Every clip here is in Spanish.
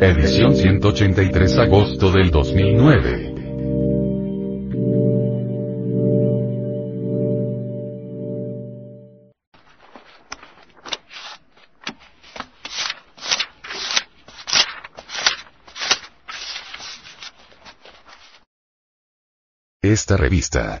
Edición 183 agosto del 2009. Esta revista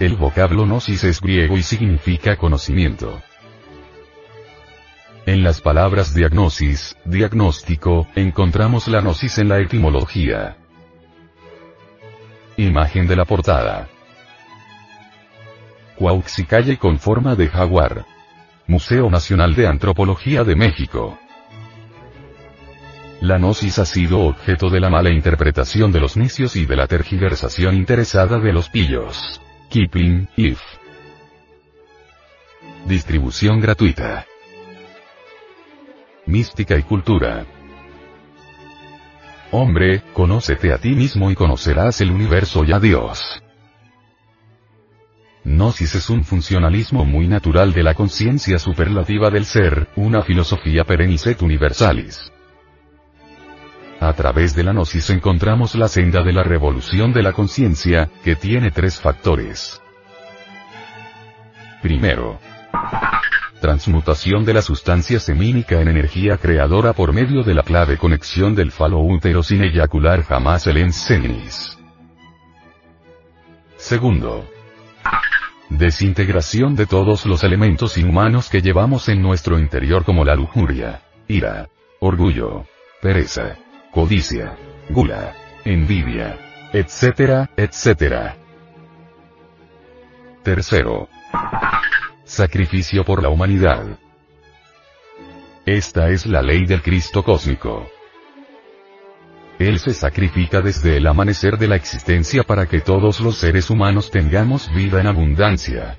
El vocablo gnosis es griego y significa conocimiento. En las palabras diagnosis, diagnóstico, encontramos la gnosis en la etimología. Imagen de la portada. Cuauxicalle con forma de jaguar. Museo Nacional de Antropología de México. La gnosis ha sido objeto de la mala interpretación de los necios y de la tergiversación interesada de los pillos. Kipling, if. Distribución gratuita. Mística y cultura. Hombre, conócete a ti mismo y conocerás el universo y a Dios. Gnosis es un funcionalismo muy natural de la conciencia superlativa del ser, una filosofía perenniset universalis. A través de la gnosis encontramos la senda de la revolución de la conciencia, que tiene tres factores. Primero, transmutación de la sustancia semínica en energía creadora por medio de la clave conexión del falo útero sin eyacular jamás el ensenis. Segundo, desintegración de todos los elementos inhumanos que llevamos en nuestro interior como la lujuria, ira, orgullo, pereza, codicia, gula, envidia, etcétera, etcétera. Tercero. Sacrificio por la humanidad. Esta es la ley del Cristo cósmico. Él se sacrifica desde el amanecer de la existencia para que todos los seres humanos tengamos vida en abundancia.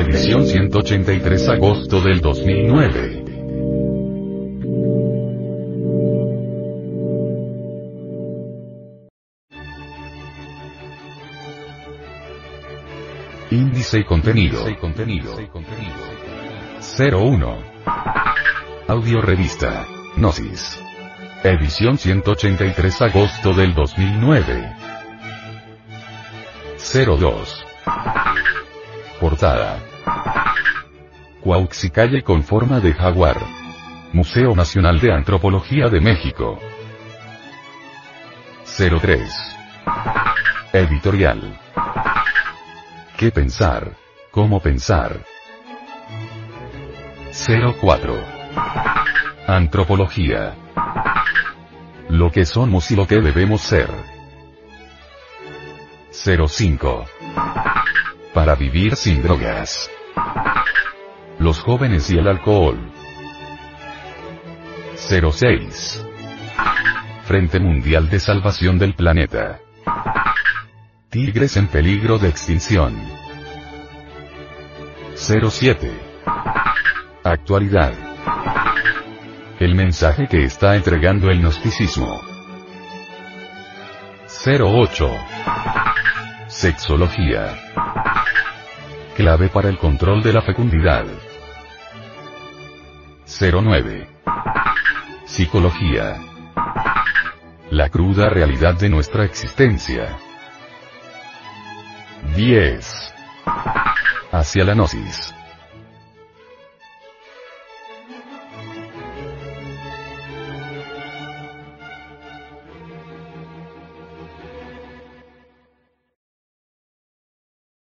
Edición 183 agosto del 2009. Índice y contenido. 01. Audio revista. Gnosis. Edición 183 agosto del 2009. 02. Portada. Cuauxicalle con forma de jaguar. Museo Nacional de Antropología de México. 03. Editorial. ¿Qué pensar? ¿Cómo pensar? 04. Antropología. Lo que somos y lo que debemos ser. 05. Para vivir sin drogas. Los jóvenes y el alcohol. 06. Frente Mundial de Salvación del Planeta. Tigres en peligro de extinción. 07. Actualidad. El mensaje que está entregando el gnosticismo. 08. Sexología clave para el control de la fecundidad. 09. Psicología. La cruda realidad de nuestra existencia. 10. Hacia la gnosis.